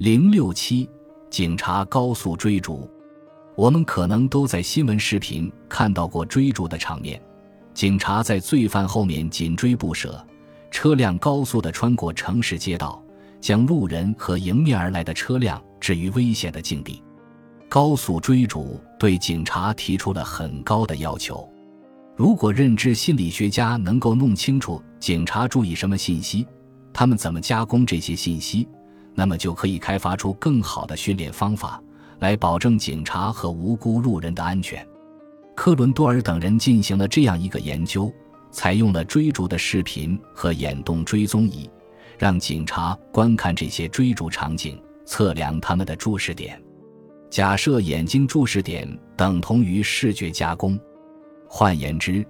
零六七，警察高速追逐。我们可能都在新闻视频看到过追逐的场面，警察在罪犯后面紧追不舍，车辆高速的穿过城市街道，将路人和迎面而来的车辆置于危险的境地。高速追逐对警察提出了很高的要求。如果认知心理学家能够弄清楚警察注意什么信息，他们怎么加工这些信息。那么就可以开发出更好的训练方法，来保证警察和无辜路人的安全。克伦多尔等人进行了这样一个研究，采用了追逐的视频和眼动追踪仪，让警察观看这些追逐场景，测量他们的注视点。假设眼睛注视点等同于视觉加工，换言之，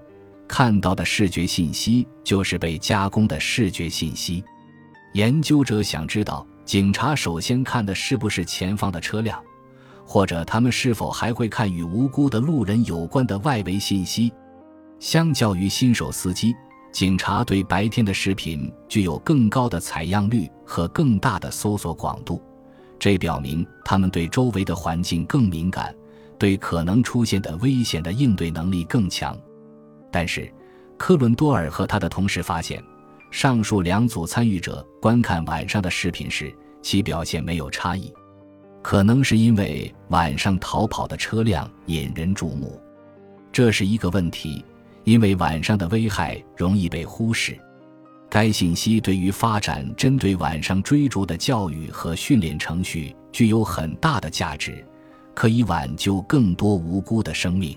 看到的视觉信息就是被加工的视觉信息。研究者想知道。警察首先看的是不是前方的车辆，或者他们是否还会看与无辜的路人有关的外围信息。相较于新手司机，警察对白天的视频具有更高的采样率和更大的搜索广度，这表明他们对周围的环境更敏感，对可能出现的危险的应对能力更强。但是，科伦多尔和他的同事发现。上述两组参与者观看晚上的视频时，其表现没有差异，可能是因为晚上逃跑的车辆引人注目，这是一个问题，因为晚上的危害容易被忽视。该信息对于发展针对晚上追逐的教育和训练程序具有很大的价值，可以挽救更多无辜的生命。